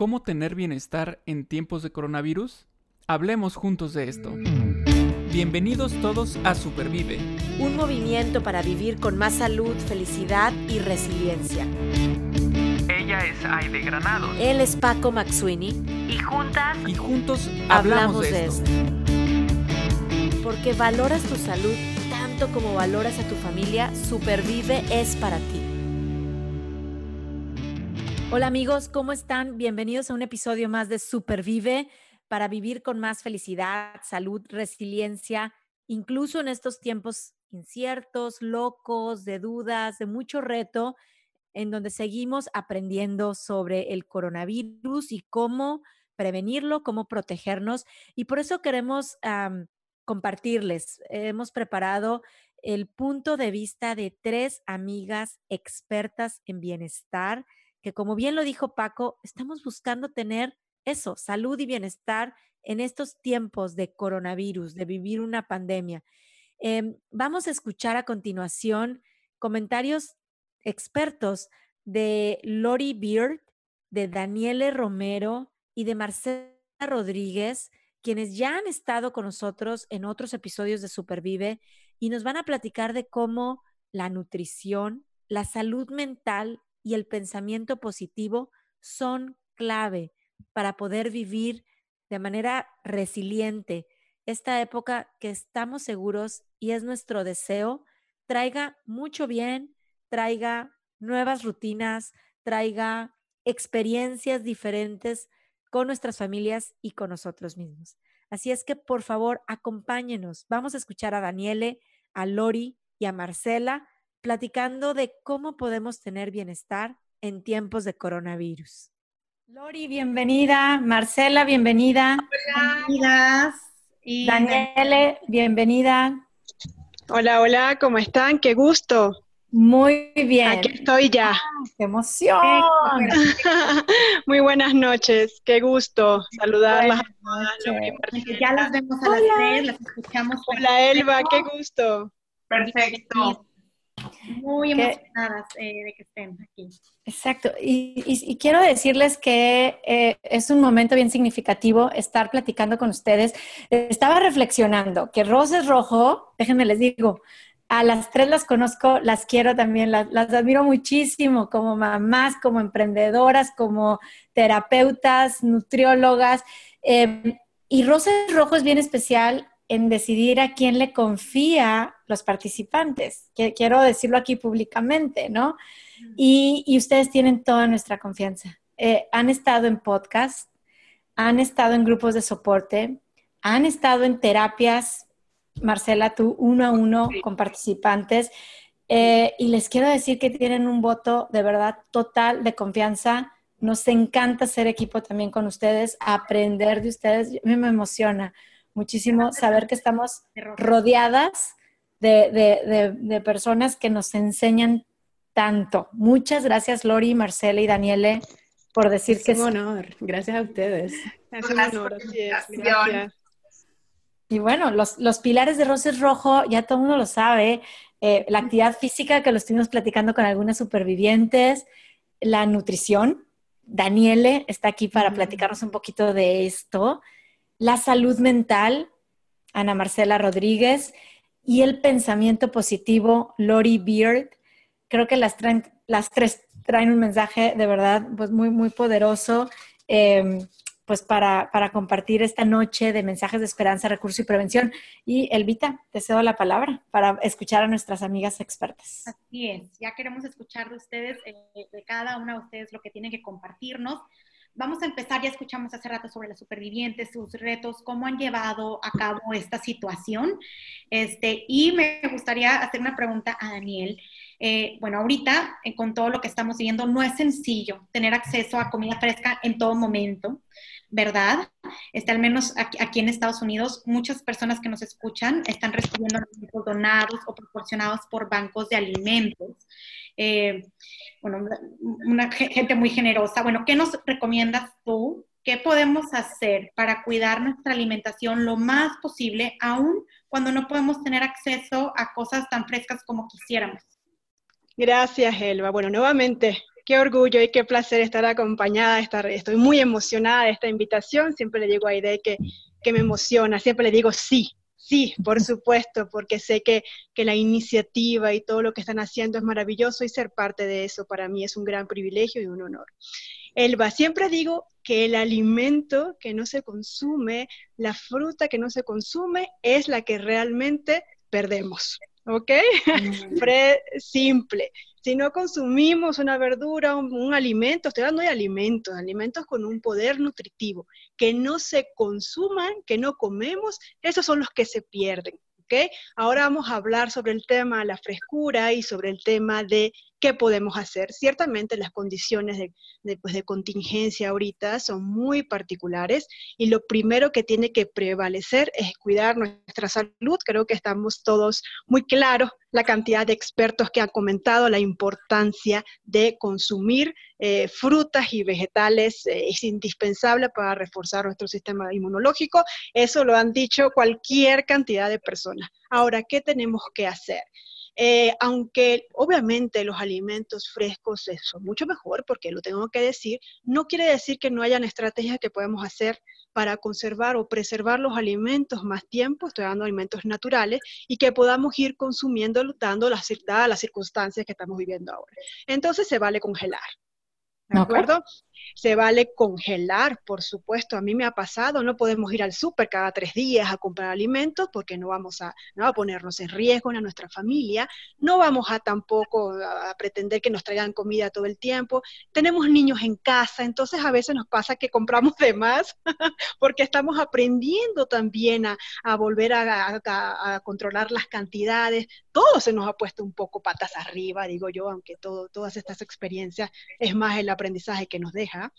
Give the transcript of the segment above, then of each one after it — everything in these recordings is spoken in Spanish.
¿Cómo tener bienestar en tiempos de coronavirus? Hablemos juntos de esto. Bienvenidos todos a Supervive. Un movimiento para vivir con más salud, felicidad y resiliencia. Ella es Aide Granados. Él es Paco Maxuini. Y juntas. Y juntos hablamos, de, esto. Porque valoras tu salud tanto como valoras a tu familia, Supervive es para ti. Hola amigos, ¿cómo están? Bienvenidos a un episodio más de Supervive para vivir con más felicidad, salud, resiliencia, incluso en estos tiempos inciertos, locos, de dudas, de mucho reto, en donde seguimos aprendiendo sobre el coronavirus y cómo prevenirlo, cómo protegernos. Y por eso queremos compartirles, hemos preparado el punto de vista de tres amigas expertas en bienestar que como bien lo dijo Paco, estamos buscando tener eso, salud y bienestar en estos tiempos de coronavirus, de vivir una pandemia. Em, vamos a escuchar a continuación comentarios expertos de Lori Beard, de Daniele Romero y de Marcela Rodríguez, quienes ya han estado con nosotros en otros episodios de Supervive y nos van a platicar de cómo la nutrición, la salud mental y el pensamiento positivo son clave para poder vivir de manera resiliente esta época que estamos seguros y es nuestro deseo, traiga mucho bien, traiga nuevas rutinas, traiga experiencias diferentes con nuestras familias y con nosotros mismos. Así es que por favor acompáñenos. Vamos a escuchar a Daniele, a Lori y a Marcela platicando de cómo podemos tener bienestar en tiempos de coronavirus. Lori, bienvenida. Marcela, bienvenida. Hola. Y Daniele, bienvenida. Hola, hola, ¿cómo están? Qué gusto. Muy bien. Aquí estoy ya. Ah, ¡Qué emoción! Muy buenas noches, qué gusto saludarlas. Ya las vemos a las tres, las escuchamos. Hola Elba, qué gusto. Perfecto. Muy emocionadas eh, de que estén aquí. Exacto. Y, quiero decirles que eh, es un momento bien significativo estar platicando con ustedes. Estaba reflexionando que Roses Rojo, déjenme les digo, a las tres las conozco, las quiero también, las, admiro muchísimo como mamás, como emprendedoras, como terapeutas, nutriólogas. Eh, y Roses Rojo es bien especial en decidir a quién le confía los participantes. Quiero decirlo aquí públicamente, ¿no? Y, ustedes tienen toda nuestra confianza. Eh, han estado en podcast, han estado en grupos de soporte, han estado en terapias, Marcela, tú uno a uno con participantes. Eh, y les quiero decir que tienen un voto de verdad total de confianza. Nos encanta ser equipo también con ustedes, aprender de ustedes. A mí me emociona muchísimo saber que estamos rodeadas de, personas que nos enseñan tanto. Muchas gracias, Lori, Marcela y Daniele, por decir que es un honor. Gracias a ustedes. Es un honor, Gracias. Y bueno, los, los, pilares de Roses Rojo, ya todo el mundo lo sabe, eh, la actividad física, que lo estuvimos platicando con algunas supervivientes, la nutrición. Daniele está aquí para platicarnos un poquito de esto la salud mental, Ana Marcela Rodríguez, y el pensamiento positivo, Lori Beard. Creo que las, las tres traen un mensaje de verdad pues muy, muy poderoso. Em, pues para, para, compartir esta noche de mensajes de esperanza, recurso y prevención. Y Elvita, te cedo la palabra para escuchar a nuestras amigas expertas. Así ya queremos escuchar de ustedes, eh, de cada una de ustedes lo que tienen que compartirnos. Vamos a empezar, ya escuchamos hace rato sobre las supervivientes, sus retos, cómo han llevado a cabo esta situación. Este, y me gustaría hacer una pregunta a Daniel. Eh, bueno, ahorita, eh, con todo lo que estamos viviendo, no es sencillo tener acceso a comida fresca en todo momento, ¿verdad? Este, al menos aquí, en Estados Unidos, muchas personas que nos escuchan están recibiendo alimentos donados o proporcionados por bancos de alimentos. Eh, bueno, una gente muy generosa. Bueno, ¿qué nos recomiendas tú? ¿Qué podemos hacer para cuidar nuestra alimentación lo más posible, aun cuando no podemos tener acceso a cosas tan frescas como quisiéramos? Gracias, Elba. Bueno, nuevamente qué orgullo y qué placer estar acompañada, estar, estoy muy emocionada de esta invitación, siempre le digo a Aide que, que me emociona, siempre le digo sí, sí, por supuesto, porque sé que, que, la iniciativa y todo lo que están haciendo es maravilloso y ser parte de eso para mí es un gran privilegio y un honor. Elba, siempre digo que el alimento que no se consume, la fruta que no se consume, es la que realmente perdemos. ¿Ok? Mm. simple. Si no consumimos una verdura, un, alimento, estoy hablando de alimentos, alimentos con un poder nutritivo, que no se consuman, que no comemos, esos son los que se pierden. ¿ok? Ahora vamos a hablar sobre el tema de la frescura y sobre el tema de qué podemos hacer. Ciertamente las condiciones de, pues, de, contingencia ahorita son muy particulares y lo primero que tiene que prevalecer es cuidar nuestra salud. Creo que estamos todos muy claros la cantidad de expertos que han comentado la importancia de consumir eh, frutas y vegetales eh, es indispensable para reforzar nuestro sistema inmunológico. Eso lo han dicho cualquier cantidad de personas. Ahora, ¿qué tenemos que hacer? Eh, aunque obviamente los alimentos frescos son mucho mejor, porque lo tengo que decir, no quiere decir que no hayan estrategias que podemos hacer para conservar o preservar los alimentos más tiempo, estoy dando alimentos naturales, y que podamos ir consumiendo, dando las, dadas las circunstancias que estamos viviendo ahora. Entonces se vale congelar. ¿De acuerdo? Se vale congelar, por supuesto. A mí me ha pasado, no podemos ir al súper cada tres días a comprar alimentos porque no vamos a, a ponernos en riesgo a nuestra familia. No vamos a tampoco a, pretender que nos traigan comida todo el tiempo. Tenemos niños en casa, entonces a veces nos pasa que compramos de más porque estamos aprendiendo también a, volver a, controlar las cantidades. Todo se nos ha puesto un poco patas arriba, digo yo, aunque todo, todas estas experiencias es más el aprendizaje que nos deja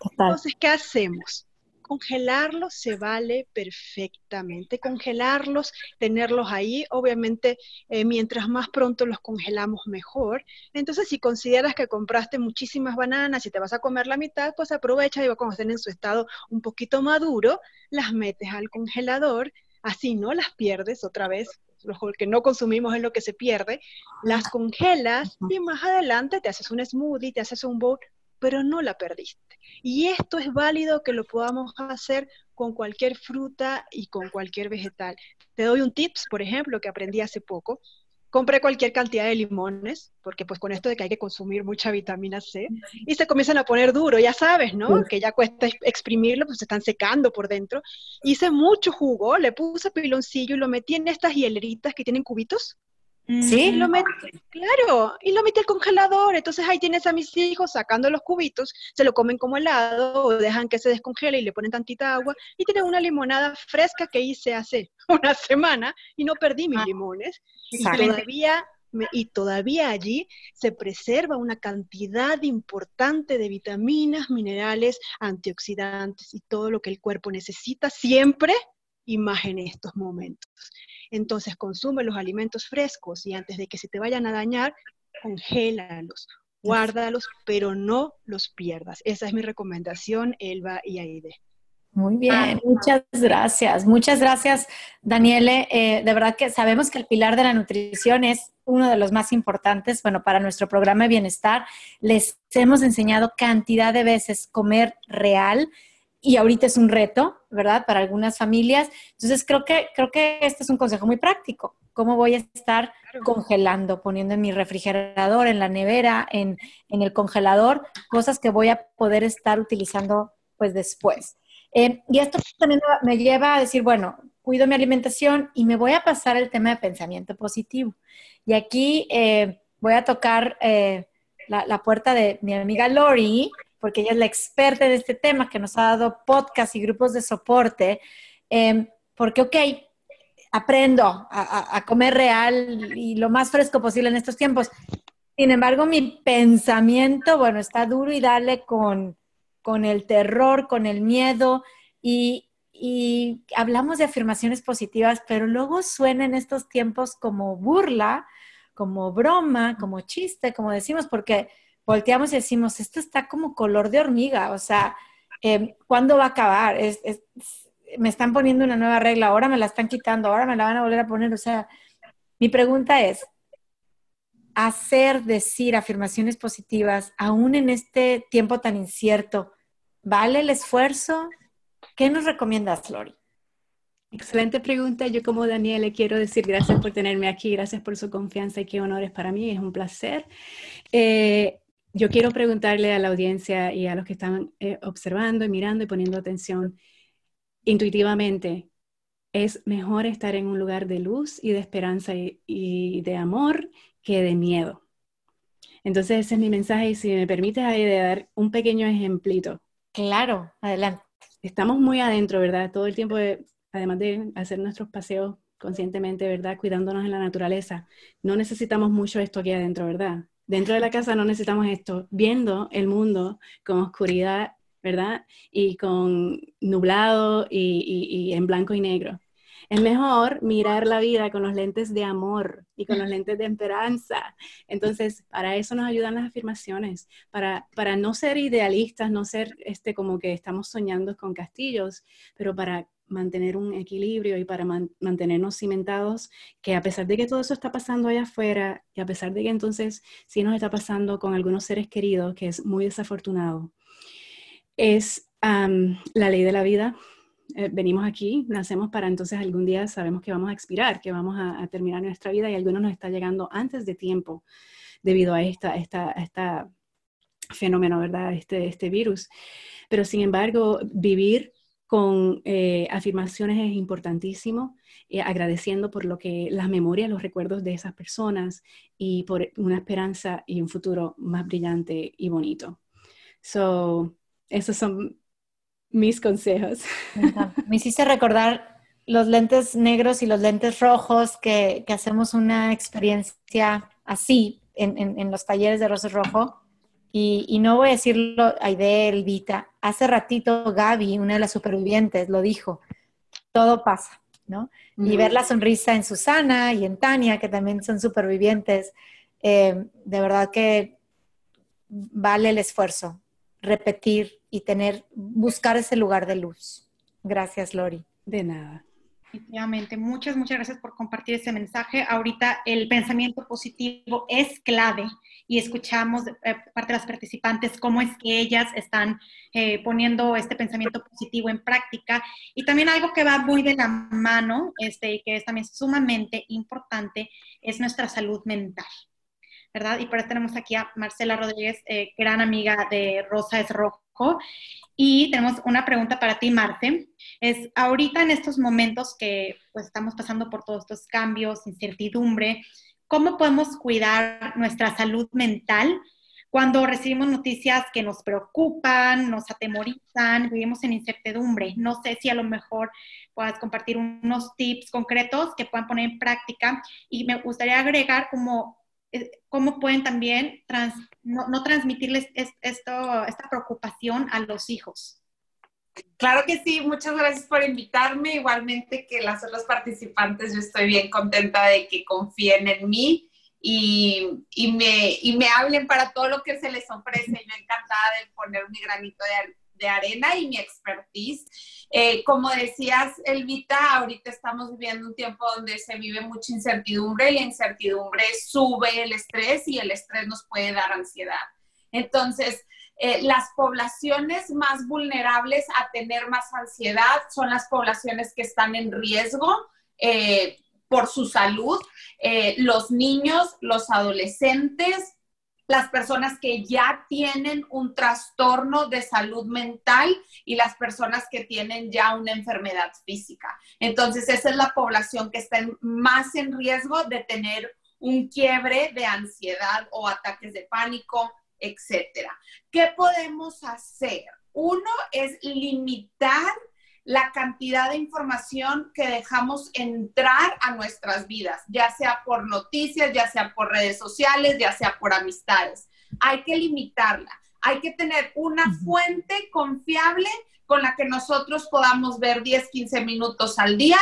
entonces, ¿qué hacemos? Congelarlos se vale perfectamente. Congelarlos, tenerlos ahí, obviamente, eh, mientras más pronto los congelamos, mejor. Entonces, si consideras que compraste muchísimas bananas y te vas a comer la mitad, pues aprovecha y cuando estén en su estado un poquito maduro, las metes al congelador, así no las pierdes otra vez lo que no consumimos es lo que se pierde, las congelas y más adelante te haces un smoothie, te haces un bowl pero no la perdiste. Y esto es válido que lo podamos hacer con cualquier fruta y con cualquier vegetal. Te doy un tips, por ejemplo, que aprendí hace poco. Compré cualquier cantidad de limones, porque pues con esto de que hay que consumir mucha vitamina C, y se comienzan a poner duro, ya sabes, ¿no? Que ya cuesta exprimirlo, pues se están secando por dentro. Hice mucho jugo, le puse piloncillo y lo metí en estas hieleritas que tienen cubitos, Sí, lo metí, claro, y lo metí al congelador. Entonces ahí tienes a mis hijos sacando los cubitos, se lo comen como helado o dejan que se descongele y le ponen tantita agua. Y tienen una limonada fresca que hice hace una semana y no perdí mis ah, limones. Y todavía, y todavía allí se preserva una cantidad importante de vitaminas, minerales, antioxidantes y todo lo que el cuerpo necesita siempre y más en estos momentos. Entonces consume los alimentos frescos y antes de que se te vayan a dañar, congélalos, guárdalos, pero no los pierdas. Esa es mi recomendación, Elba y Aide. Muy bien, muchas gracias. Muchas gracias, Daniele. Eh, de verdad que sabemos que el pilar de la nutrición es uno de los más importantes. Bueno, para nuestro programa de bienestar les hemos enseñado cantidad de veces comer real y ahorita es un reto, ¿verdad? Para algunas familias. Entonces, creo que, creo que este es un consejo muy práctico. ¿Cómo voy a estar congelando, poniendo en mi refrigerador, en la nevera, en, el congelador, cosas que voy a poder estar utilizando pues después? Eh, y esto también me lleva a decir, bueno, cuido mi alimentación y me voy a pasar el tema de pensamiento positivo. Y aquí eh, voy a tocar eh, la, la, puerta de mi amiga Lori, porque ella es la experta en este tema, que nos ha dado podcast y grupos de soporte, em, porque, ok, aprendo a, comer real y lo más fresco posible en estos tiempos. Sin embargo, mi pensamiento, bueno, está duro y dale con, con el terror, con el miedo y, y hablamos de afirmaciones positivas, pero luego suena en estos tiempos como burla, como broma, como chiste, como decimos, porque volteamos y decimos, esto está como color de hormiga, o sea, eh, ¿cuándo va a acabar? me están poniendo una nueva regla, ahora me la están quitando, ahora me la van a volver a poner, o sea, mi pregunta es, hacer, decir afirmaciones positivas, aún en este tiempo tan incierto, ¿vale el esfuerzo? ¿Qué nos recomiendas, Lori? Excelente pregunta. Yo como Daniel le quiero decir gracias por tenerme aquí, gracias por su confianza y qué honores para mí, es un placer. Eh, yo quiero preguntarle a la audiencia y a los que están eh, observando y mirando y poniendo atención, intuitivamente, es mejor estar en un lugar de luz y de esperanza y, de amor que de miedo. Entonces ese es mi mensaje y si me permites ahí de dar un pequeño ejemplito. Claro, adelante. Estamos muy adentro, ¿verdad? Todo el tiempo, además de hacer nuestros paseos conscientemente, ¿verdad? Cuidándonos en la naturaleza. No necesitamos mucho esto aquí adentro, ¿verdad? Dentro de la casa no necesitamos esto. Viendo el mundo con oscuridad, ¿verdad? Y con nublado y, en blanco y negro. Es mejor mirar la vida con los lentes de amor y con los lentes de esperanza. Entonces, para eso nos ayudan las afirmaciones, para, para no ser idealistas, no ser este, como que estamos soñando con castillos, pero para mantener un equilibrio y para mantenernos cimentados, que a pesar de que todo eso está pasando allá afuera y a pesar de que entonces sí nos está pasando con algunos seres queridos, que es muy desafortunado, es la ley de la vida. Eh, venimos aquí, nacemos para entonces algún día sabemos que vamos a expirar, que vamos a, terminar nuestra vida y algunos nos está llegando antes de tiempo debido a esta, esta, esta fenómeno, ¿verdad? Este, este virus. Pero sin embargo, vivir con eh, afirmaciones es importantísimo, eh, agradeciendo por lo que las memorias, los recuerdos de esas personas y por una esperanza y un futuro más brillante y bonito. So, esos son mis consejos. Me hiciste recordar los lentes negros y los lentes rojos, que, que hacemos una experiencia así en, en, en los talleres de Rosas Rojo y, no voy a decirlo Aide, Elvita, hace ratito Gaby, una de las supervivientes, lo dijo, todo pasa, ¿no? Y ver la sonrisa en Susana y en Tania, que también son supervivientes, eh, de verdad que vale el esfuerzo, repetir y tener, buscar ese lugar de luz. Gracias, Lori. De nada. Efectivamente, muchas, muchas gracias por compartir ese mensaje. Ahorita el pensamiento positivo es clave y escuchamos de eh, parte de las participantes cómo es que ellas están eh, poniendo este pensamiento positivo en práctica. Y también algo que va muy de la mano este, y que es también sumamente importante es nuestra salud mental. ¿Verdad? Y por eso tenemos aquí a Marcela Rodríguez, eh, gran amiga de Rosa es Rojo. Y tenemos una pregunta para ti, Marte. Es ahorita en estos momentos que pues estamos pasando por todos estos cambios, incertidumbre, ¿Cómo podemos cuidar nuestra salud mental cuando recibimos noticias que nos preocupan, nos atemorizan, vivimos en incertidumbre? No sé si a lo mejor puedas compartir unos tips concretos que puedan poner en práctica y me gustaría agregar como eh, cómo pueden también no, transmitirles esto, esta preocupación a los hijos. Claro que sí, muchas gracias por invitarme. Igualmente que las otras participantes, yo estoy bien contenta de que confíen en mí y, me, me hablen para todo lo que se les ofrece. Yo encantada de poner mi granito de, arena y mi expertise. Eh, como decías, Elvita, ahorita estamos viviendo un tiempo donde se vive mucha incertidumbre y la incertidumbre sube el estrés y el estrés nos puede dar ansiedad. Entonces, eh, las poblaciones más vulnerables a tener más ansiedad son las poblaciones que están en riesgo eh, por su salud, eh, los niños, los adolescentes, las personas que ya tienen un trastorno de salud mental y las personas que tienen ya una enfermedad física. Entonces, esa es la población que está más en riesgo de tener un quiebre de ansiedad o ataques de pánico, etcétera. ¿Qué podemos hacer? Uno es limitar la cantidad de información que dejamos entrar a nuestras vidas, ya sea por noticias, ya sea por redes sociales, ya sea por amistades. Hay que limitarla. Hay que tener una fuente confiable con la que nosotros podamos ver 10, 15 minutos al día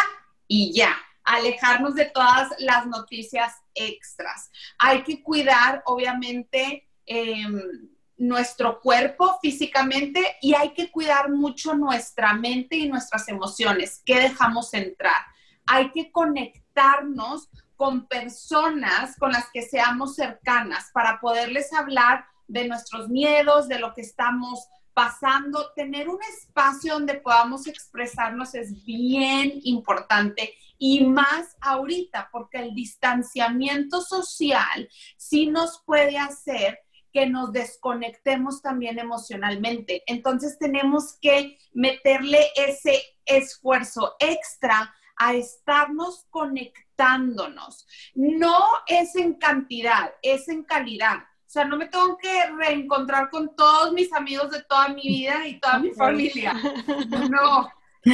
y ya, alejarnos de todas las noticias extras. Hay que cuidar, obviamente, Em, nuestro cuerpo físicamente y hay que cuidar mucho nuestra mente y nuestras emociones, que dejamos entrar. Hay que conectarnos con personas con las que seamos cercanas para poderles hablar de nuestros miedos, de lo que estamos pasando. Tener un espacio donde podamos expresarnos es bien importante y más ahorita, porque el distanciamiento social sí nos puede hacer que nos desconectemos también emocionalmente. Entonces tenemos que meterle ese esfuerzo extra a estarnos conectándonos. No es en cantidad, es en calidad. O sea, no me tengo que reencontrar con todos mis amigos de toda mi vida y toda mi familia. No,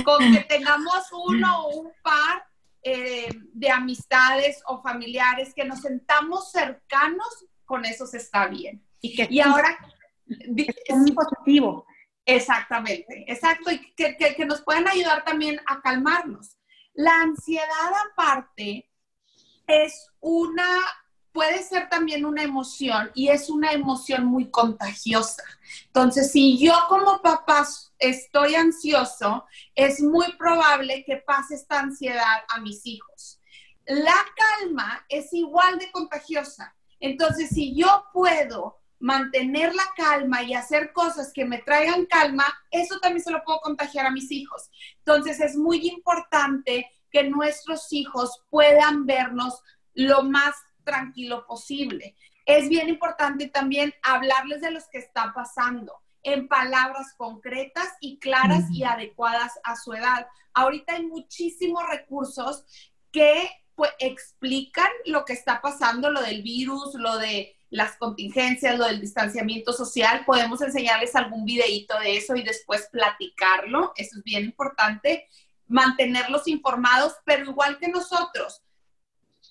con que tengamos uno o un par eh, de amistades o familiares que nos sentamos cercanos, con eso se está bien. Y, que y ahora... Es muy positivo. Exactamente, exacto, y que, que, que nos pueden ayudar también a calmarnos. La ansiedad aparte es una, puede ser también una emoción y es una emoción muy contagiosa. Entonces, si yo como papá estoy ansioso, es muy probable que pase esta ansiedad a mis hijos. La calma es igual de contagiosa. Entonces, si yo puedo mantener la calma y hacer cosas que me traigan calma, eso también se lo puedo contagiar a mis hijos. Entonces es muy importante que nuestros hijos puedan vernos lo más tranquilo posible. Es bien importante también hablarles de los que está pasando en palabras concretas y claras y adecuadas a su edad. Ahorita hay muchísimos recursos que pues, explican lo que está pasando, lo del virus, lo de las contingencias, lo del distanciamiento social, podemos enseñarles algún videíto de eso y después platicarlo, eso es bien importante, mantenerlos informados, pero igual que nosotros,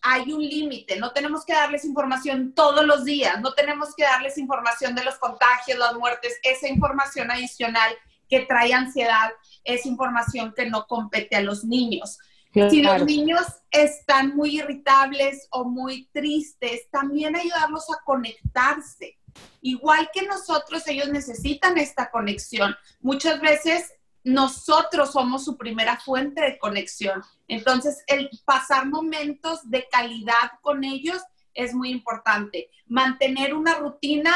hay un límite, no tenemos que darles información todos los días, no tenemos que darles información de los contagios, las muertes, esa información adicional que trae ansiedad es información que no compete a los niños. Si los niños están muy irritables o muy tristes, también ayudarlos a conectarse. Igual que nosotros, ellos necesitan esta conexión. Muchas veces nosotros somos su primera fuente de conexión. Entonces, el pasar momentos de calidad con ellos es muy importante. Mantener una rutina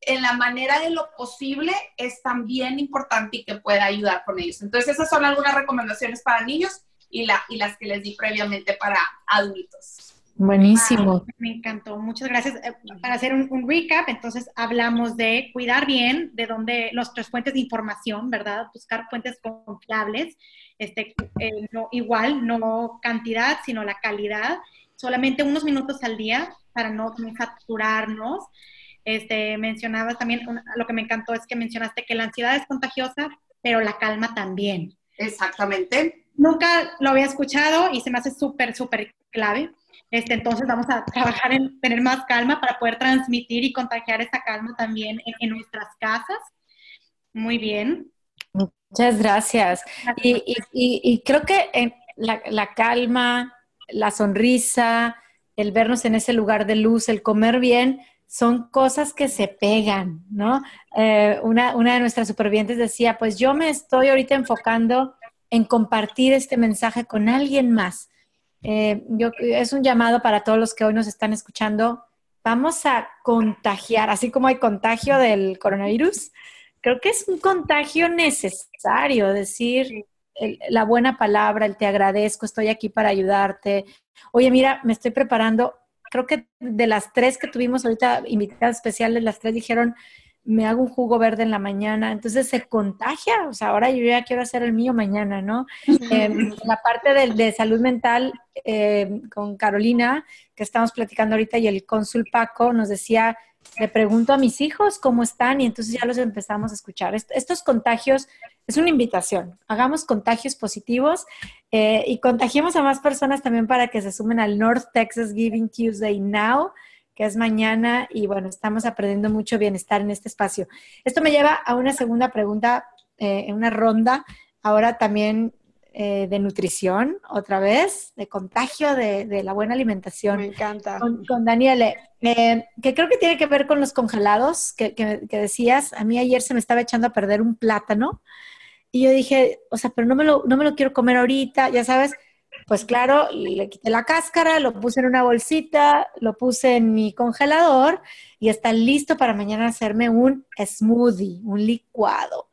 en la manera de lo posible es también importante y que pueda ayudar con ellos. Entonces, esas son algunas recomendaciones para niños y, la, y las que les di previamente para adultos. Buenísimo. me encantó, muchas gracias. Eh, para hacer un, recap, entonces hablamos de cuidar bien de dónde nuestras fuentes de información, ¿verdad? Buscar fuentes confiables, este, eh, no, igual, no cantidad, sino la calidad. Solamente unos minutos al día para no, no saturarnos. Este, mencionabas también, lo que me encantó es que mencionaste que la ansiedad es contagiosa, pero la calma también. Exactamente nunca lo había escuchado y se me hace súper, súper clave. Este, entonces vamos a trabajar en tener más calma para poder transmitir y contagiar esa calma también en, nuestras casas. Muy bien. Muchas gracias. Y, creo que la, la, calma, la sonrisa, el vernos en ese lugar de luz, el comer bien, son cosas que se pegan, ¿no? Eh, una, una de nuestras supervivientes decía, pues yo me estoy ahorita enfocando en compartir este mensaje con alguien más. Eh, yo, es un llamado para todos los que hoy nos están escuchando. Vamos a contagiar, así como hay contagio del coronavirus, creo que es un contagio necesario, decir la buena palabra, el te agradezco, estoy aquí para ayudarte. Oye, mira, me estoy preparando. Creo que de las tres que tuvimos ahorita, invitadas especiales, las tres dijeron, me hago un jugo verde en la mañana, entonces se contagia, o sea, ahora yo ya quiero hacer el mío mañana, ¿no? Em, la parte de, de salud mental em, con Carolina, que estamos platicando ahorita, y el cónsul Paco nos decía, le pregunto a mis hijos cómo están y entonces ya los empezamos a escuchar. estos contagios es una invitación, hagamos contagios positivos eh, y contagiemos a más personas también para que se sumen al North Texas Giving Tuesday Now que es mañana y bueno, estamos aprendiendo mucho bienestar en este espacio. Esto me lleva a una segunda pregunta, eh, en una ronda, ahora también eh, de nutrición, otra vez, de contagio de, la buena alimentación. Me encanta. Con, con Daniele, eh, que creo que tiene que ver con los congelados que, que, decías. A mí ayer se me estaba echando a perder un plátano y yo dije, o sea, pero no me lo, no me lo quiero comer ahorita, ya sabes, pues claro, le quité la cáscara, lo puse en una bolsita, lo puse en mi congelador y está listo para mañana hacerme un smoothie, un licuado.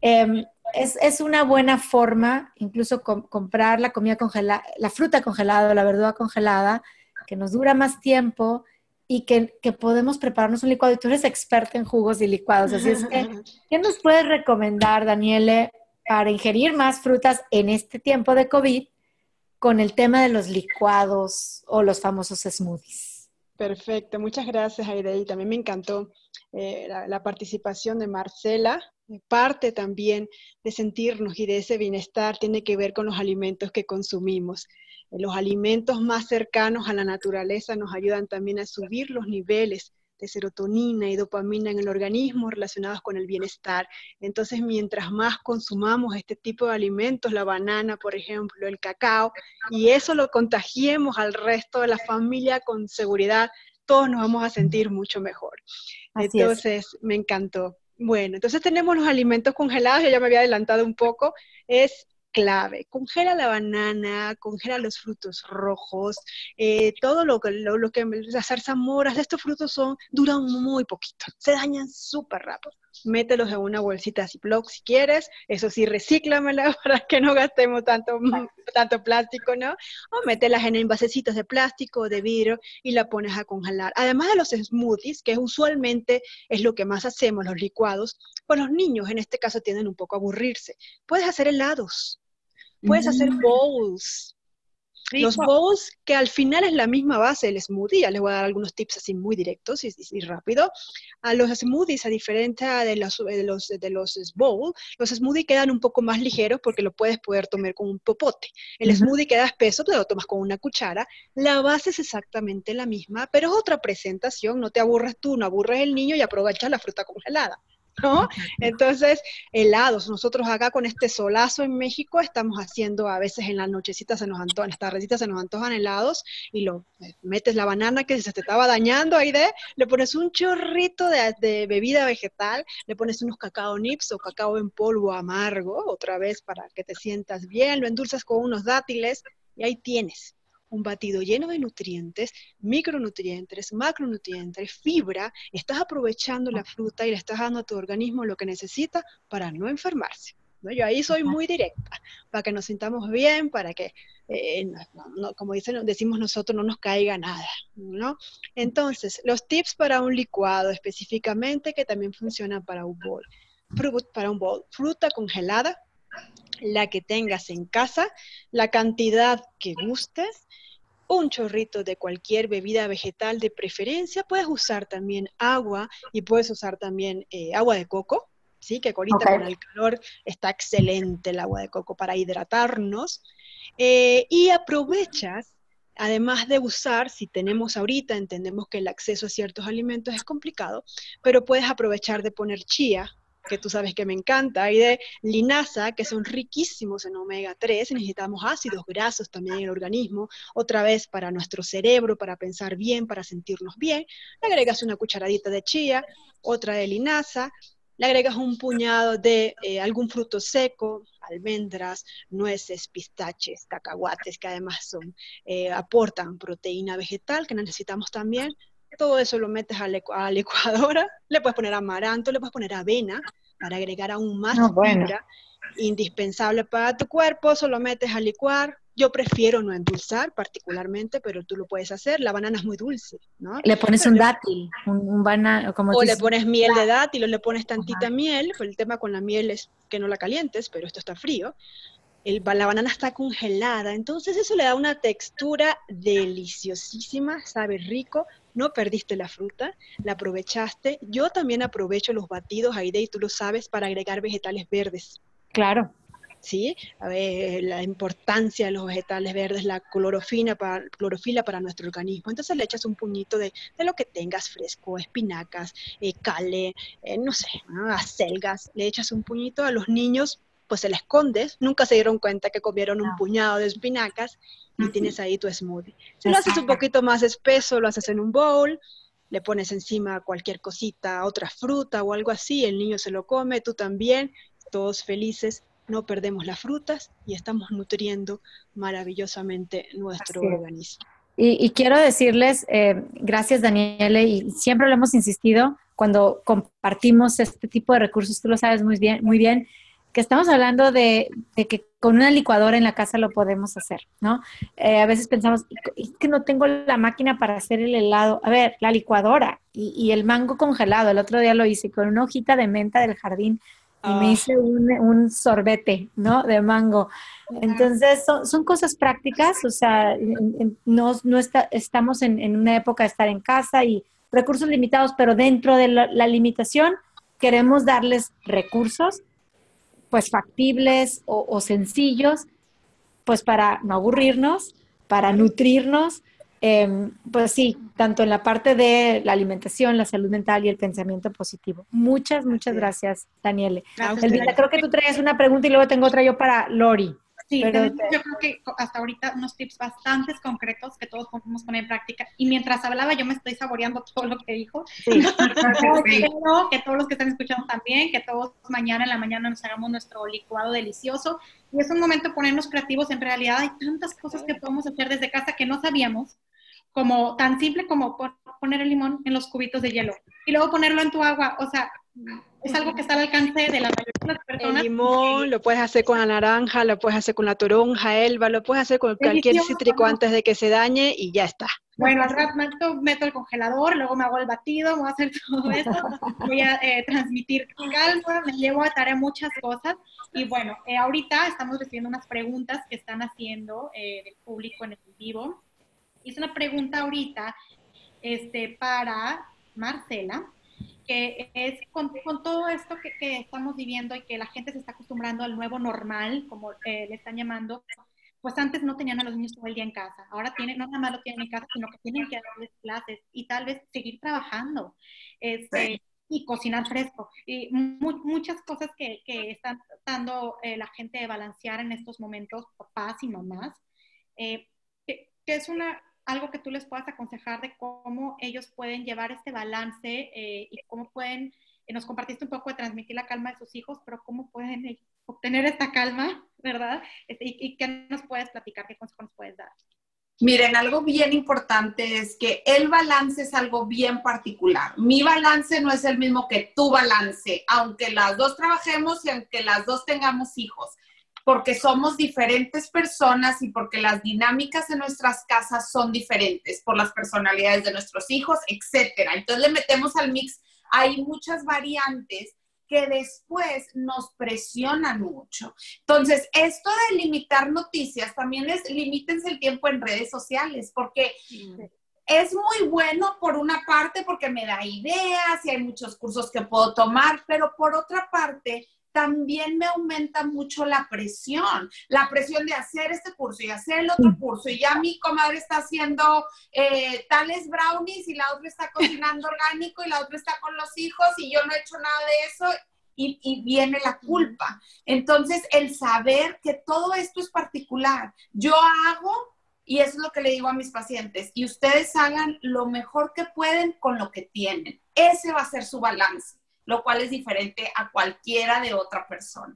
Em, es, una buena forma, incluso comprar la comida congelada, la fruta congelada, la verdura congelada, que nos dura más tiempo y que, podemos prepararnos un licuado. Y tú eres experta en jugos y licuados, así es que, ¿qué nos puedes recomendar, Daniele, para ingerir más frutas en este tiempo de COVID con el tema de los licuados o los famosos smoothies? Perfecto, muchas gracias, Aide. Y también me encantó eh, la, participación de Marcela. Parte también de sentirnos y de ese bienestar tiene que ver con los alimentos que consumimos. Los alimentos más cercanos a la naturaleza nos ayudan también a subir los niveles de serotonina y dopamina en el organismo relacionados con el bienestar. Entonces, mientras más consumamos este tipo de alimentos, la banana, por ejemplo, el cacao, y eso lo contagiemos al resto de la familia con seguridad, todos nos vamos a sentir mucho mejor. entonces, me encantó. Bueno, entonces tenemos los alimentos congelados, yo ya me había adelantado un poco, es clave. Congela la banana, congela los frutos rojos, eh, todo lo que, lo, que las zarzamoras estos frutos son, duran muy poquito, se dañan súper rápido. Mételos en una bolsita Ziploc si quieres, eso sí, recíclamela para que no gastemos tanto, tanto plástico, ¿no? O mételas en envasecitos de plástico o de vidrio y la pones a congelar. Además de los smoothies, que usualmente es lo que más hacemos, los licuados, pues los niños en este caso tienden un poco a aburrirse. Puedes hacer helados, Puedes hacer bowls. Los bowls, que al final es la misma base del smoothie, ya les voy a dar algunos tips así muy directos y, y, rápido. A los smoothies, a diferencia de los, de los, de los bowls, los smoothies quedan un poco más ligeros porque lo puedes poder tomar con un popote. El smoothie queda espeso, te lo tomas con una cuchara. La base es exactamente la misma, pero es otra presentación. No te aburres tú, no aburres el niño y aprovechas la fruta congelada. ¿No? Entonces, helados. Nosotros acá con este solazo en México estamos haciendo, a veces en las nochecitas se nos antojan, en las tardecitas se nos antojan helados y lo eh, metes la banana que se te estaba dañando ahí de, le pones un chorrito de, de bebida vegetal, le pones unos cacao nips o cacao en polvo amargo, otra vez para que te sientas bien, lo endulzas con unos dátiles y ahí tienes un batido lleno de nutrientes, micronutrientes, macronutrientes, fibra, estás aprovechando la fruta y le estás dando a tu organismo lo que necesita para no enfermarse. ¿no? Yo ahí soy muy directa, para que nos sintamos bien, para que, eh, como dicen, decimos nosotros, no nos caiga nada. ¿no? Entonces, los tips para un licuado específicamente que también funcionan para un bowl. Para un bowl, fruta congelada, la que tengas en casa, la cantidad que gustes, un chorrito de cualquier bebida vegetal de preferencia. Puedes usar también agua y puedes usar también eh, agua de coco, ¿sí? Que ahorita con el calor está excelente el agua de coco para hidratarnos. Eh, y aprovechas, además de usar, si tenemos ahorita, entendemos que el acceso a ciertos alimentos es complicado, pero puedes aprovechar de poner chía que tú sabes que me encanta, y de linaza, que son riquísimos en omega 3, necesitamos ácidos grasos también en el organismo, otra vez para nuestro cerebro, para pensar bien, para sentirnos bien, le agregas una cucharadita de chía, otra de linaza, le agregas un puñado de eh, algún fruto seco, almendras, nueces, pistaches, cacahuates, que además son, eh, aportan proteína vegetal que necesitamos también, todo eso lo metes a la licuadora, le puedes poner amaranto, le puedes poner avena para agregar aún más ah, fibra, indispensable para tu cuerpo, solo metes a licuar. Yo prefiero no endulzar particularmente, pero tú lo puedes hacer. La banana es muy dulce, ¿no? Le pones un dátil, un, banana, como O le pones miel de dátil o le pones tantita miel. Pues el tema con la miel es que no la calientes, pero esto está frío la banana está congelada, entonces eso le da una textura deliciosísima, sabe rico, no perdiste la fruta, la aprovechaste. Yo también aprovecho los batidos, Aide, y tú lo sabes, para agregar vegetales verdes. Claro. ¿Sí? A ver, la importancia de los vegetales verdes, la clorofila para, clorofila para nuestro organismo. Entonces le echas un puñito de, lo que tengas fresco, espinacas, eh, cale, eh, no sé, acelgas, le echas un puñito a los niños pues se la escondes, nunca se dieron cuenta que comieron un puñado de espinacas y tienes ahí tu smoothie. Si lo haces un poquito más espeso, lo haces en un bowl, le pones encima cualquier cosita, otra fruta o algo así, el niño se lo come, tú también, todos felices no perdemos las frutas y estamos nutriendo maravillosamente nuestro organismo. Y, quiero decirles, eh, gracias Daniele, y siempre lo hemos insistido cuando compartimos este tipo de recursos, tú lo sabes muy bien, muy bien que estamos hablando de, que con una licuadora en la casa lo podemos hacer, ¿no? Eh, a veces pensamos, es que no tengo la máquina para hacer el helado. A ver, la licuadora y, el mango congelado. El otro día lo hice con una hojita de menta del jardín y me ah. hice un, sorbete, ¿no? De mango. Entonces, son, cosas prácticas, o sea, no, no estamos en, una época de estar en casa y recursos limitados, pero dentro de la limitación queremos darles recursos pues factibles o, sencillos, pues para no aburrirnos, para nutrirnos, em, pues sí, tanto en la parte de la alimentación, la salud mental y el pensamiento positivo. Muchas, muchas gracias, Daniele. Elvita, creo que tú traes una pregunta y luego tengo otra yo para Lori. Sí, yo creo que hasta ahorita unos tips bastante concretos que todos podemos poner en práctica. Y mientras hablaba, yo me estoy saboreando todo lo que dijo. Sí. que todos los que están escuchando también, que todos mañana en la mañana nos hagamos nuestro licuado delicioso. Y es un momento ponernos creativos. En realidad hay tantas cosas que podemos hacer desde casa que no sabíamos, como tan simple como poner el limón en los cubitos de hielo y luego ponerlo en tu agua. O sea, es algo que está al alcance de la mayoría de las personas. El limón, lo puedes hacer con la naranja, lo puedes hacer con la toronja, elba, lo puedes hacer con cualquier cítrico antes de que se dañe y ya está. Bueno, al rato meto el congelador, luego me hago el batido, voy a hacer todo eso, voy a eh, transmitir calma, me llevo a tarea muchas cosas. Y bueno, eh, ahorita estamos recibiendo unas preguntas que están haciendo eh, del público en el vivo. Hice una pregunta ahorita este, para Marcela que es con, todo esto que, estamos viviendo y que la gente se está acostumbrando al nuevo normal, como eh, le están llamando, pues antes no tenían a los niños todo el día en casa, ahora tienen, no nada más lo tienen en casa, sino que tienen que darles clases y tal vez seguir trabajando este, y cocinar fresco. Y muchas cosas que, que están tratando eh, la gente de balancear en estos momentos, papás y mamás, eh, que es una algo que tú les puedas aconsejar de cómo ellos pueden llevar este balance eh, y cómo pueden, eh, nos compartiste un poco de transmitir la calma de sus hijos, pero cómo pueden eh, obtener esta calma, ¿verdad? Este, y, qué nos puedes platicar, qué consejos nos puedes dar. Miren, algo bien importante es que el balance es algo bien particular. Mi balance no es el mismo que tu balance, aunque las dos trabajemos y aunque las dos tengamos hijos porque somos diferentes personas y porque las dinámicas de nuestras casas son diferentes por las personalidades de nuestros hijos, etcétera. Entonces le metemos al mix, hay muchas variantes que después nos presionan mucho. Entonces, esto de limitar noticias también es limítense el tiempo en redes sociales, porque es muy bueno por una parte porque me da ideas y hay muchos cursos que puedo tomar, pero por otra parte también me aumenta mucho la presión, la presión de hacer este curso y hacer el otro curso. Y ya mi comadre está haciendo eh, tales brownies y la otra está cocinando orgánico y la otra está con los hijos y yo no he hecho nada de eso. Y, y, viene la culpa. Entonces, el saber que todo esto es particular. Yo hago, y eso es lo que le digo a mis pacientes, y ustedes hagan lo mejor que pueden con lo que tienen. Ese va a ser su balance lo cual es diferente a cualquiera de otra persona.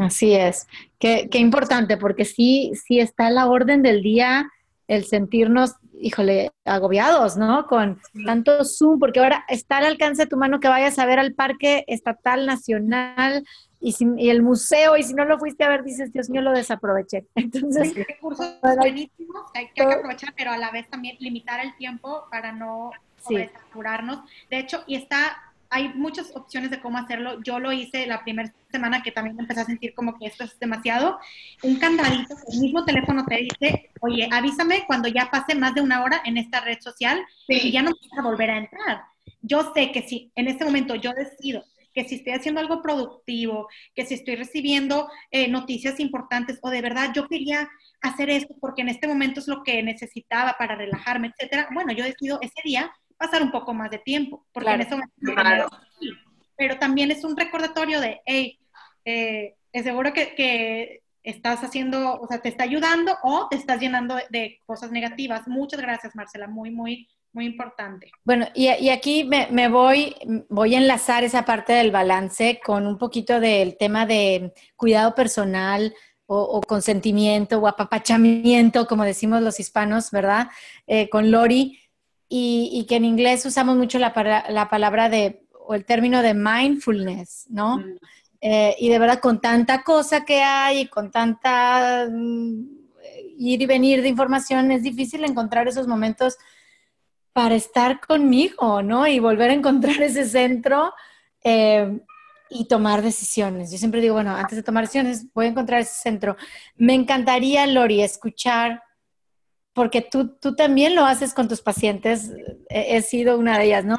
Así es, qué, importante, porque sí, sí está a la orden del día el sentirnos, híjole, agobiados, ¿no? Con tanto Zoom, porque ahora está al alcance de tu mano que vayas a ver al parque estatal, nacional y, y el museo, y si no lo fuiste a ver, dices, Dios mío, lo desaproveché. Entonces, recursos buenísimos hay que aprovechar, pero a la vez también limitar el tiempo para no saturarnos. De hecho, y está hay muchas opciones de cómo hacerlo. Yo lo hice la primera semana que también empecé a sentir como que esto es demasiado. Un candadito, el mismo teléfono te dice, oye, avísame cuando ya pase más de una hora en esta red social y ya no vas a volver a entrar. Yo sé que si en este momento yo decido que si estoy haciendo algo productivo, que si estoy recibiendo eh, noticias importantes o de verdad yo quería hacer esto porque en este momento es lo que necesitaba para relajarme, etcétera, bueno, yo decido ese día pasar un poco más de tiempo, porque en eso claro. Pero también es un recordatorio de, hey, eh, es seguro que, estás haciendo, o sea, te está ayudando o te estás llenando de, cosas negativas. Muchas gracias, Marcela, muy, muy muy importante. Bueno, y, aquí me, voy, voy a enlazar esa parte del balance con un poquito del tema de cuidado personal o, consentimiento o apapachamiento, como decimos los hispanos, ¿verdad? Eh, con Lori, y, que en inglés usamos mucho la, la, palabra de, o el término de mindfulness, ¿no? Mm. Eh, y de verdad, con tanta cosa que hay, con tanta mm, ir y venir de información, es difícil encontrar esos momentos para estar conmigo, ¿no? Y volver a encontrar ese centro eh, y tomar decisiones. Yo siempre digo, bueno, antes de tomar decisiones, voy a encontrar ese centro. Me encantaría, Lori, escuchar, porque tú, tú también lo haces con tus pacientes, he, sido una de ellas, ¿no?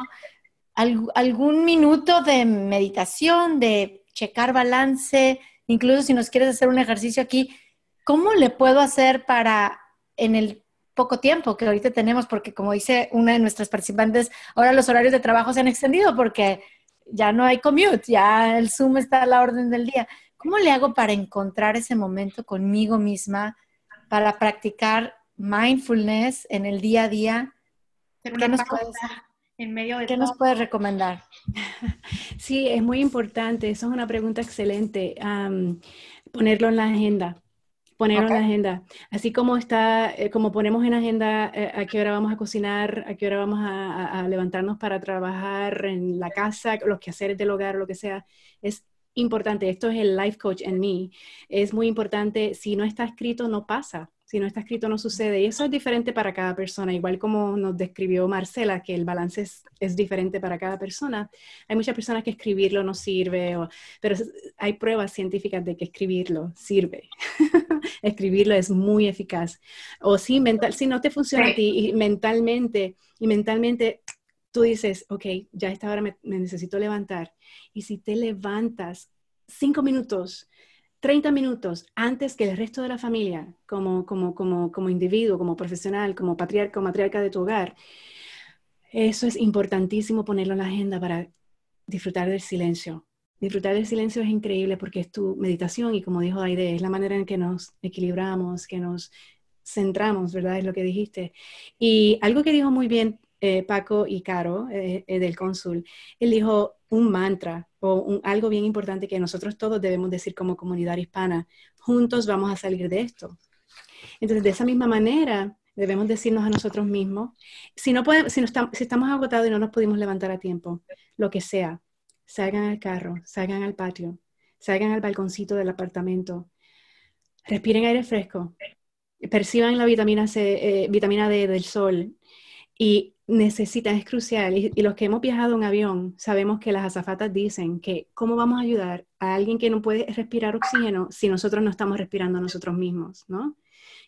algún minuto de meditación, de checar balance, incluso si nos quieres hacer un ejercicio aquí, ¿cómo le puedo hacer para en el poco tiempo que ahorita tenemos, porque como dice una de nuestras participantes, ahora los horarios de trabajo se han extendido porque ya no hay commute, ya el Zoom está a la orden del día. ¿Cómo le hago para encontrar ese momento conmigo misma, para practicar mindfulness en el día a día? ¿Qué nos puedes, en medio de ¿Qué nos puedes recomendar? Sí, es muy importante. Eso es una pregunta excelente. ponerlo en la agenda ponerlo en la agenda. Así como está, eh, como ponemos en agenda eh, a qué hora vamos a cocinar, a qué hora vamos a, levantarnos para trabajar en la casa, los quehaceres del hogar, lo que sea, es importante. Esto es el life coach en mí. Es muy importante. Si no está escrito, no pasa. Si no está escrito, no sucede. Y eso es diferente para cada persona, igual como nos describió Marcela, que el balance es, diferente para cada persona. Hay muchas personas que escribirlo no sirve, pero hay pruebas científicas de que escribirlo sirve. escribirlo es muy eficaz. O si, mental, si no te funciona a ti y mentalmente, y mentalmente tú dices, ok, ya a esta hora me necesito levantar. Y si te levantas cinco minutos, 30 minutos antes que el resto de la familia, como, como, como, como individuo, como profesional, como patriarca o matriarca de tu hogar, eso es importantísimo ponerlo en la agenda para disfrutar del silencio. Disfrutar del silencio es increíble porque es tu meditación y como dijo Aide, es la manera en que nos equilibramos, que nos centramos, ¿verdad? Es lo que dijiste. Y algo que dijo muy bien eh, Paco y Caro eh, eh, del cónsul, él dijo un mantra o algo bien importante que nosotros todos debemos decir como comunidad hispana, juntos vamos a salir de esto. Entonces, de esa misma manera, debemos decirnos a nosotros mismos, si, no podemos, si, estamos, si estamos agotados y no nos pudimos levantar a tiempo, lo que sea, salgan al carro, salgan al patio, salgan al balconcito del apartamento, respiren aire fresco, perciban la vitamina C, vitamina D del sol y necesitan, es crucial, y, los que hemos viajado en avión sabemos que las azafatas dicen que cómo vamos a ayudar a alguien que no puede respirar oxígeno si nosotros no estamos respirando nosotros mismos, ¿no?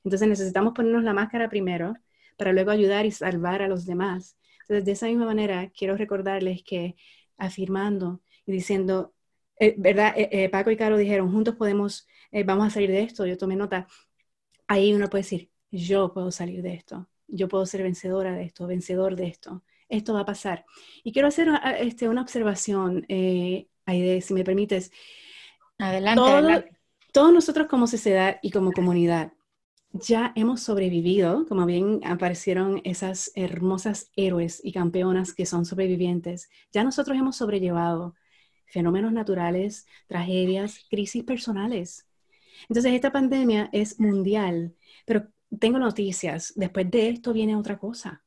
Entonces necesitamos ponernos la máscara primero para luego ayudar y salvar a los demás. Entonces, de esa misma manera, quiero recordarles que afirmando y diciendo, eh, ¿verdad? Eh, eh, Paco y Caro dijeron, juntos podemos, vamos a salir de esto, yo tomé nota. Ahí uno puede decir, yo puedo salir de esto yo puedo ser vencedora de esto, vencedor de esto, esto va a pasar. Y quiero hacer ah, este, una observación, eh, Aide, si me permites. Adelante, Todos nosotros como sociedad y como comunidad ya hemos sobrevivido, como bien aparecieron esas hermosas héroes y campeonas que son sobrevivientes, ya nosotros hemos sobrellevado fenómenos naturales, tragedias, crisis personales. Entonces, esta pandemia es mundial, pero tengo noticias, después de esto viene otra cosa.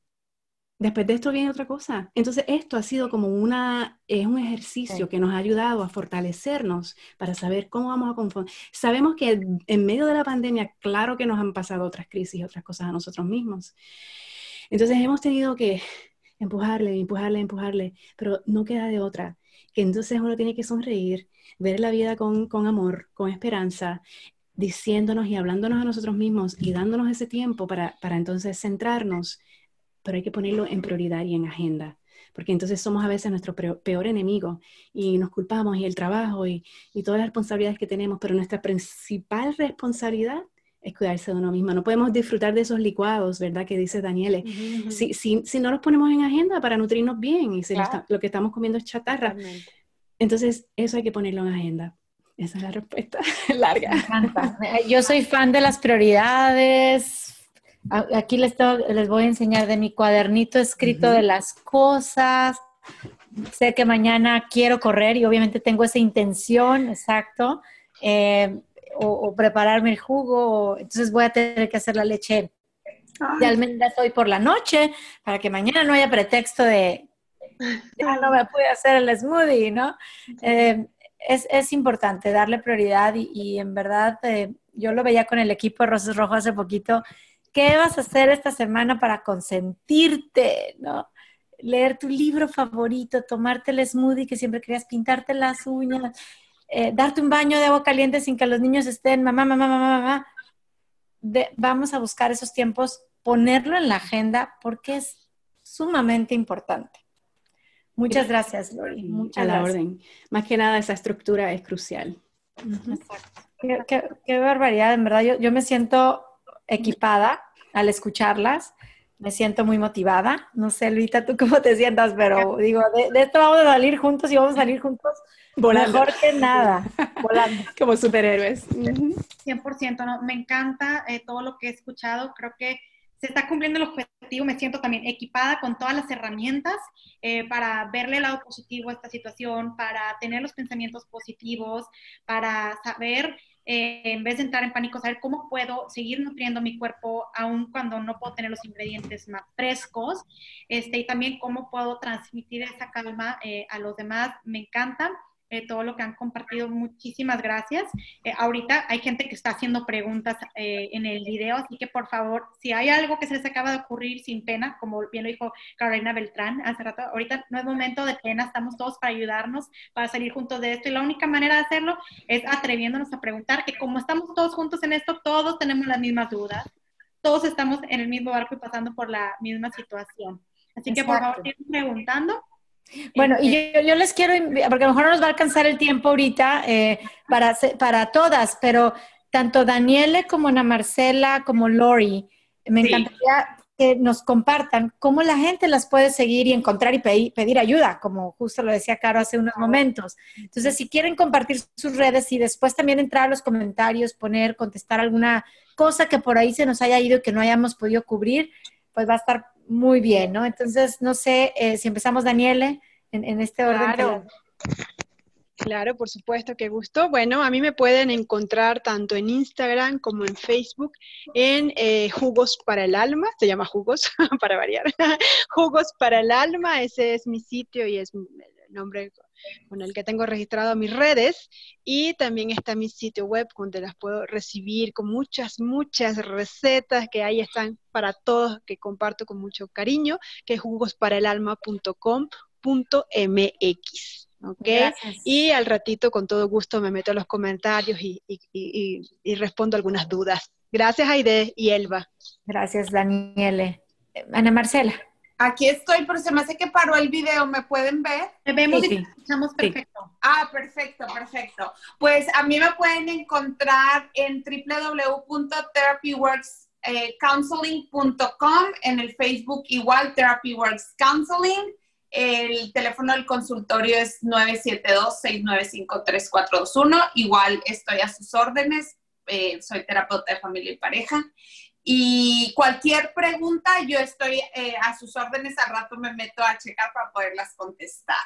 Después de esto viene otra cosa. Entonces, esto ha sido como una, es un ejercicio que nos ha ayudado a fortalecernos para saber cómo vamos a conformar. Sabemos que en medio de la pandemia, claro que nos han pasado otras crisis, otras cosas a nosotros mismos. Entonces, hemos tenido que empujarle, empujarle, empujarle, pero no queda de otra. Que entonces uno tiene que sonreír, ver la vida con, con amor, con esperanza, diciéndonos y hablándonos a nosotros mismos y dándonos ese tiempo para, para entonces centrarnos, pero hay que ponerlo en prioridad y en agenda, porque entonces somos a veces nuestro peor enemigo y nos culpamos y el trabajo y, y todas las responsabilidades que tenemos, pero nuestra principal responsabilidad es cuidarse de uno mismo. No podemos disfrutar de esos licuados, ¿verdad? Que dice Daniele. si, si, si, no los ponemos en agenda para nutrirnos bien y si lo, que estamos comiendo es chatarra, entonces eso hay que ponerlo en agenda. Esa es la respuesta larga. Me encanta. Yo soy fan de las prioridades, Aquí les, les voy a enseñar de mi cuadernito escrito de las cosas. Sé que mañana quiero correr y obviamente tengo esa intención, exacto, eh, o, prepararme el jugo, entonces voy a tener que hacer la leche de almendras hoy por la noche para que mañana no haya pretexto de, ya no me pude hacer el smoothie, ¿no? Eh, es, importante darle prioridad y, en verdad eh, yo lo veía con el equipo de Rosas Rojo hace poquito. ¿Qué vas a hacer esta semana para consentirte, no? Leer tu libro favorito, tomarte el smoothie que siempre querías, pintarte las uñas, eh, darte un baño de agua caliente sin que los niños estén, mamá, mamá, mamá, mamá. vamos a buscar esos tiempos, ponerlo en la agenda porque es sumamente importante. Muchas gracias, Lori. Muchas a la orden. Más que nada, esa estructura es crucial. qué, barbaridad, en verdad. Yo, yo, me siento equipada al escucharlas. Me siento muy motivada. No sé, Luita, tú cómo te sientas, pero digo, de, esto vamos a salir juntos y vamos a salir juntos mejor que nada. Volando. Como superhéroes. 100%, ¿no? Me encanta eh, todo lo que he escuchado. Creo que se está cumpliendo el objetivo, me siento también equipada con todas las herramientas eh, para verle el lado positivo a esta situación, para tener los pensamientos positivos, para saber, eh, en vez de entrar en pánico, saber cómo puedo seguir nutriendo mi cuerpo aun cuando no puedo tener los ingredientes más frescos, este, y también cómo puedo transmitir esa calma eh, a los demás. Me encanta. Eh, todo lo que han compartido. Muchísimas gracias. Eh, ahorita hay gente que está haciendo preguntas eh, en el video, así que por favor, si hay algo que se les acaba de ocurrir sin pena, como bien lo dijo Carolina Beltrán hace rato, ahorita no es momento de pena, estamos todos para ayudarnos, para salir juntos de esto y la única manera de hacerlo es atreviéndonos a preguntar, que como estamos todos juntos en esto, todos tenemos las mismas dudas, todos estamos en el mismo barco y pasando por la misma situación. Así que por favor, sigan preguntando bueno, y este yo, les quiero, porque a lo mejor no nos va a alcanzar el tiempo ahorita eh, para, para todas, pero tanto Daniele como Ana Marcela, como Lori, me encantaría que nos compartan cómo la gente las puede seguir y encontrar y pedir, ayuda, como justo lo decía Caro hace unos momentos. Entonces, si quieren compartir sus redes y después también entrar a los comentarios, poner, contestar alguna cosa que por ahí se nos haya ido y que no hayamos podido cubrir, pues va a estar muy bien, ¿no? Entonces, no sé eh, si empezamos, Daniele, en, este orden. Claro. Claro, por supuesto, qué gusto. Bueno, a mí me pueden encontrar tanto en Instagram como en Facebook en eh, Jugos para el Alma, se llama Jugos, para variar. Jugos para el Alma, ese es mi sitio y es el nombre con el que tengo registrado mis redes y también está mi sitio web donde las puedo recibir con muchas, muchas recetas que ahí están para todos, que comparto con mucho cariño, que es jugosparaelalma.com.mx. ¿ok? Y al ratito con todo gusto me meto a los comentarios y, y respondo algunas dudas. Gracias Aide y Elba. Gracias Daniele. Ana Marcela. Aquí estoy, pero se me hace que paró el video. ¿Me pueden ver? Me vemos y escuchamos perfecto. Ah, perfecto, perfecto. Pues a mí me pueden encontrar en www.therapyworkscounseling.com, en el Facebook igual, TherapyWorks Counseling. El teléfono del consultorio es 972-695-3421. Igual estoy a sus órdenes. Eh, soy terapeuta de familia y pareja. Y cualquier pregunta, yo estoy eh, a sus órdenes. Al rato me meto a checar para poderlas contestar.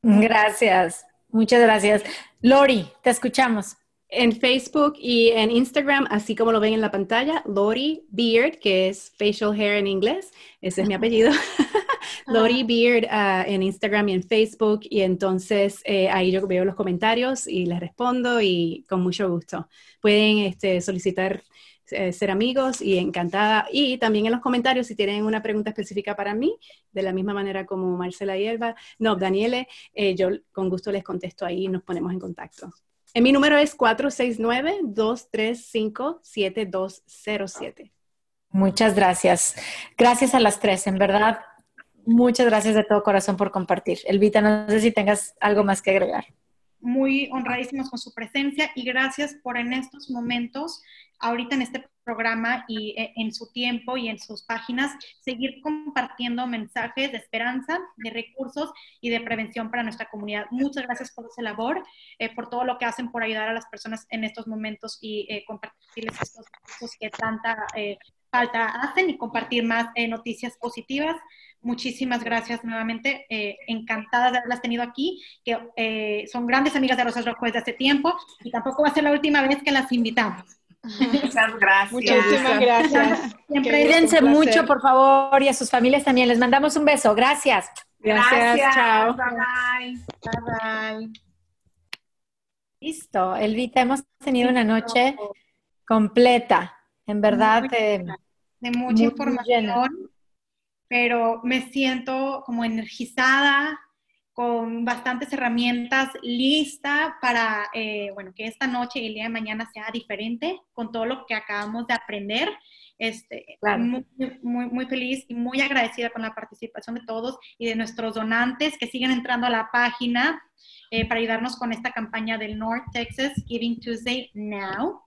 Gracias, muchas gracias. Lori, te escuchamos. En Facebook y en Instagram, así como lo ven en la pantalla, Lori Beard, que es facial hair en inglés, ese es mi apellido. Lori Beard ah, en Instagram y en Facebook, y entonces eh, ahí yo veo los comentarios y les respondo y con mucho gusto. Pueden este, solicitar eh, ser amigos y encantada. Y también en los comentarios, si tienen una pregunta específica para mí, de la misma manera como Marcela y Elba, no, Daniele, eh, yo con gusto les contesto ahí y nos ponemos en contacto. En mi número es 469-235-7207. Muchas gracias. Gracias a las tres, en verdad. Muchas gracias de todo corazón por compartir. Elvita, no sé si tengas algo más que agregar muy honradísimos con su presencia y gracias por en estos momentos ahorita en este programa y eh, en su tiempo y en sus páginas, seguir compartiendo mensajes de esperanza, de recursos y de prevención para nuestra comunidad. Muchas gracias por esa labor, eh, por todo lo que hacen por ayudar a las personas en estos momentos y eh, compartirles estos recursos que tanta falta hacen y compartir más eh, noticias positivas. Muchísimas gracias nuevamente. Eh, encantada de haberlas tenido aquí, que eh, son grandes amigas de Rosas Rojo desde hace tiempo y tampoco va a ser la última vez que las invitamos. Muchas gracias. Muchísimas gracias. Cuídense mucho, por favor, y a sus familias también. Les mandamos un beso. Gracias. Gracias, chao. Bye bye. Bye bye. Listo, Elvita, hemos tenido una noche completa, en verdad. Eh, de Muy mucha información, llena. Pero me siento como energizada, con bastantes herramientas lista para, eh, bueno, que esta noche y el día de mañana sea diferente con todo lo que acabamos de aprender. Este, Claro. muy, muy, muy feliz y muy agradecida con la participación de todos y de nuestros donantes que siguen entrando a la página eh, para ayudarnos con esta campaña del North Texas Giving Tuesday Now,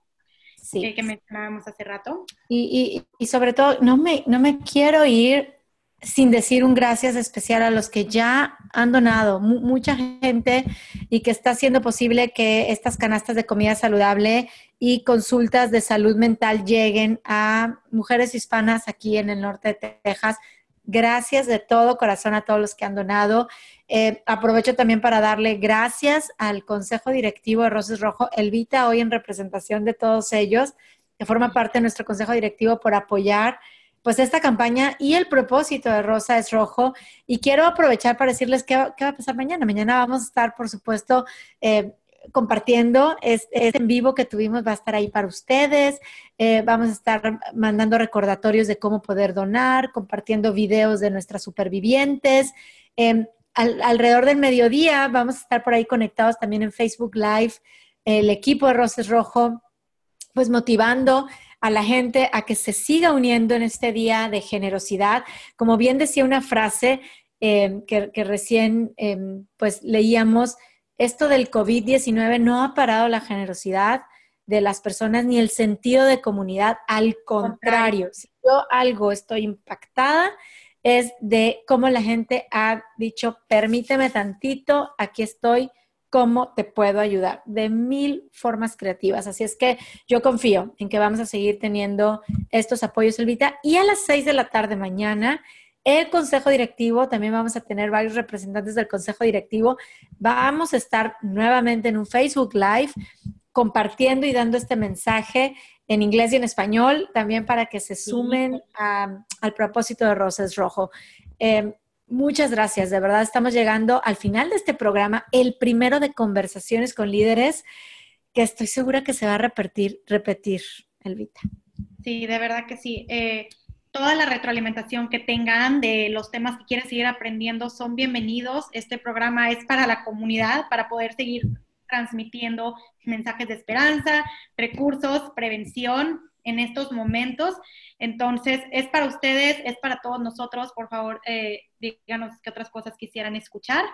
sí. eh, que mencionábamos hace rato. Y, y- y sobre todo, no me, no me quiero ir sin decir un gracias especial a los que ya han donado, Mu- mucha gente y que está haciendo posible que estas canastas de comida saludable y consultas de salud mental lleguen a mujeres hispanas aquí en el norte de Texas. Gracias de todo corazón a todos los que han donado. Eh, aprovecho también para darle gracias al Consejo Directivo de Roses Rojo, Elvita, hoy en representación de todos ellos, que forma parte de nuestro Consejo Directivo por apoyar pues esta campaña y el propósito de Rosa es Rojo. Y quiero aprovechar para decirles qué, va- a pasar mañana. Mañana vamos a estar, por supuesto, eh, compartiendo este, en vivo que tuvimos, va a estar ahí para ustedes. Eh, vamos a estar mandando recordatorios de cómo poder donar, compartiendo videos de nuestras supervivientes. Eh, al- alrededor del mediodía vamos a estar por ahí conectados también en Facebook Live, el equipo de Roses Rojo, pues motivando a la gente a que se siga uniendo en este día de generosidad. Como bien decía una frase eh, que, que recién eh, pues leíamos, esto del COVID-19 no ha parado la generosidad de las personas ni el sentido de comunidad. Al contrario, si yo algo estoy impactada es de cómo la gente ha dicho, permíteme tantito, aquí estoy, cómo te puedo ayudar, de mil formas creativas. Así es que yo confío en que vamos a seguir teniendo estos apoyos, Elvita. Y a las seis de la tarde mañana, el Consejo Directivo, también vamos a tener varios representantes del Consejo Directivo. Vamos a estar nuevamente en un Facebook Live compartiendo y dando este mensaje en inglés y en español, también para que se sumen a- al propósito de Roses Rojo. Eh, muchas gracias, de verdad estamos llegando al final de este programa, el primero de conversaciones con líderes, que estoy segura que se va a repetir, repetir, Elvita. Sí, de verdad que sí. Eh, toda la retroalimentación que tengan de los temas que quieren seguir aprendiendo son bienvenidos. Este programa es para la comunidad, para poder seguir transmitiendo mensajes de esperanza, recursos, prevención en estos momentos. Entonces, es para ustedes, es para todos nosotros. Por favor, eh, díganos qué otras cosas quisieran escuchar.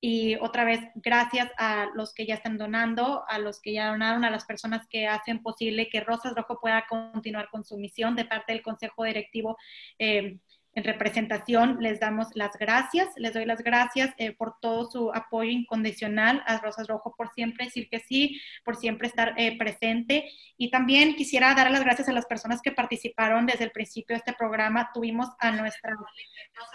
Y otra vez, gracias a los que ya están donando, a los que ya donaron, a las personas que hacen posible que Rosas Rojo pueda continuar con su misión de parte del Consejo Directivo. eh, en representación, les damos las gracias, les doy las gracias eh, por todo su apoyo incondicional a Rosas Rojo, por siempre decir que sí, por siempre estar eh, presente. Y también quisiera dar las gracias a las personas que participaron desde el principio de este programa. Tuvimos a nuestras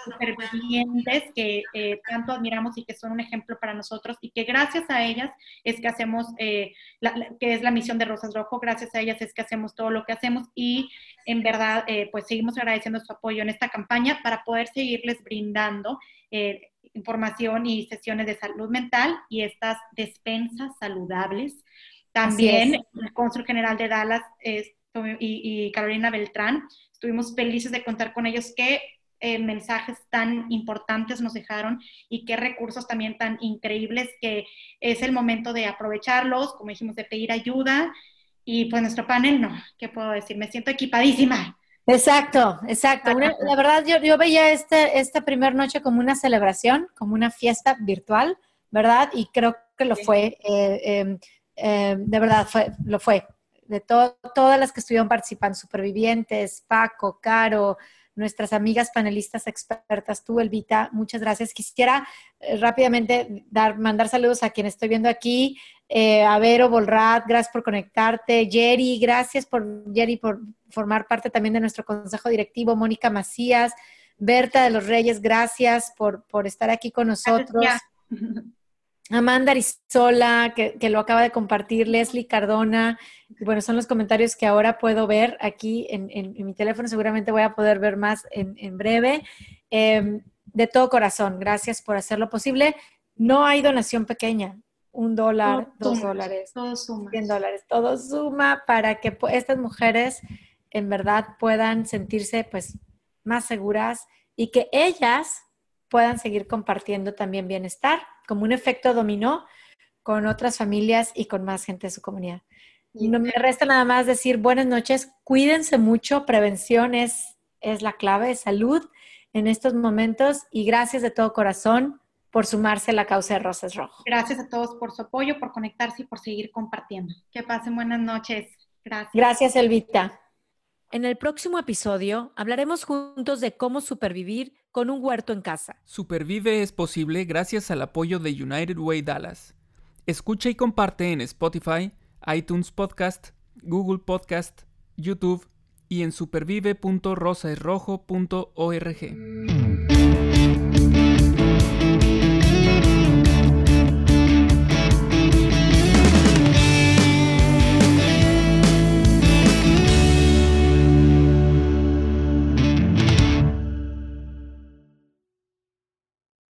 supervivientes que eh, tanto admiramos y que son un ejemplo para nosotros y que gracias a ellas es que hacemos, eh, la- la- que es la misión de Rosas Rojo, gracias a ellas es que hacemos todo lo que hacemos y en verdad eh, pues seguimos agradeciendo su apoyo en esta campaña para poder seguirles brindando eh, información y sesiones de salud mental y estas despensas saludables. También el cónsul general de Dallas eh, y, y Carolina Beltrán, estuvimos felices de contar con ellos que eh, mensajes tan importantes nos dejaron y qué recursos también tan increíbles que es el momento de aprovecharlos, como dijimos, de pedir ayuda. Y pues nuestro panel, no, ¿qué puedo decir? Me siento equipadísima. Exacto, exacto. Una- la verdad, yo, yo veía este, esta primera noche como una celebración, como una fiesta virtual, ¿verdad? Y creo que lo fue, eh, eh, eh, de verdad, fue, lo fue. De to- todas las que estuvieron participando, supervivientes, Paco, Caro, nuestras amigas panelistas expertas, tú, Elvita, muchas gracias. Quisiera eh, rápidamente dar, mandar saludos a quien estoy viendo aquí, eh, a Vero Bolrat, gracias por conectarte, Jerry, gracias por, Jerry, por formar parte también de nuestro consejo directivo, Mónica Macías, Berta de los Reyes, gracias por, por estar aquí con nosotros. Amanda Arizola, que, que, lo acaba de compartir, Leslie Cardona, bueno, son los comentarios que ahora puedo ver aquí en, mi teléfono, seguramente voy a poder ver más en, breve. Em, de todo corazón, gracias por hacerlo posible. No hay donación pequeña, un dólar, dos dólares, todo suma. cien dólares, todo suma para que estas mujeres en verdad puedan sentirse pues más seguras y que ellas puedan seguir compartiendo también bienestar, como un efecto dominó con otras familias y con más gente de su comunidad. No me resta nada más decir buenas noches, cuídense mucho, prevención es, es la clave de salud en estos momentos y gracias de todo corazón por sumarse a la causa de Rosas Rojo. Gracias a todos por su apoyo, por conectarse y por seguir compartiendo. Que pasen buenas noches. Gracias. Gracias, Elvita. En el próximo episodio hablaremos juntos de cómo supervivir con un huerto en casa. Supervive es posible gracias al apoyo de United Way Dallas. Escucha y comparte en Spotify, iTunes Podcast, Google Podcast, YouTube y en supervive.rosaesrojo.org.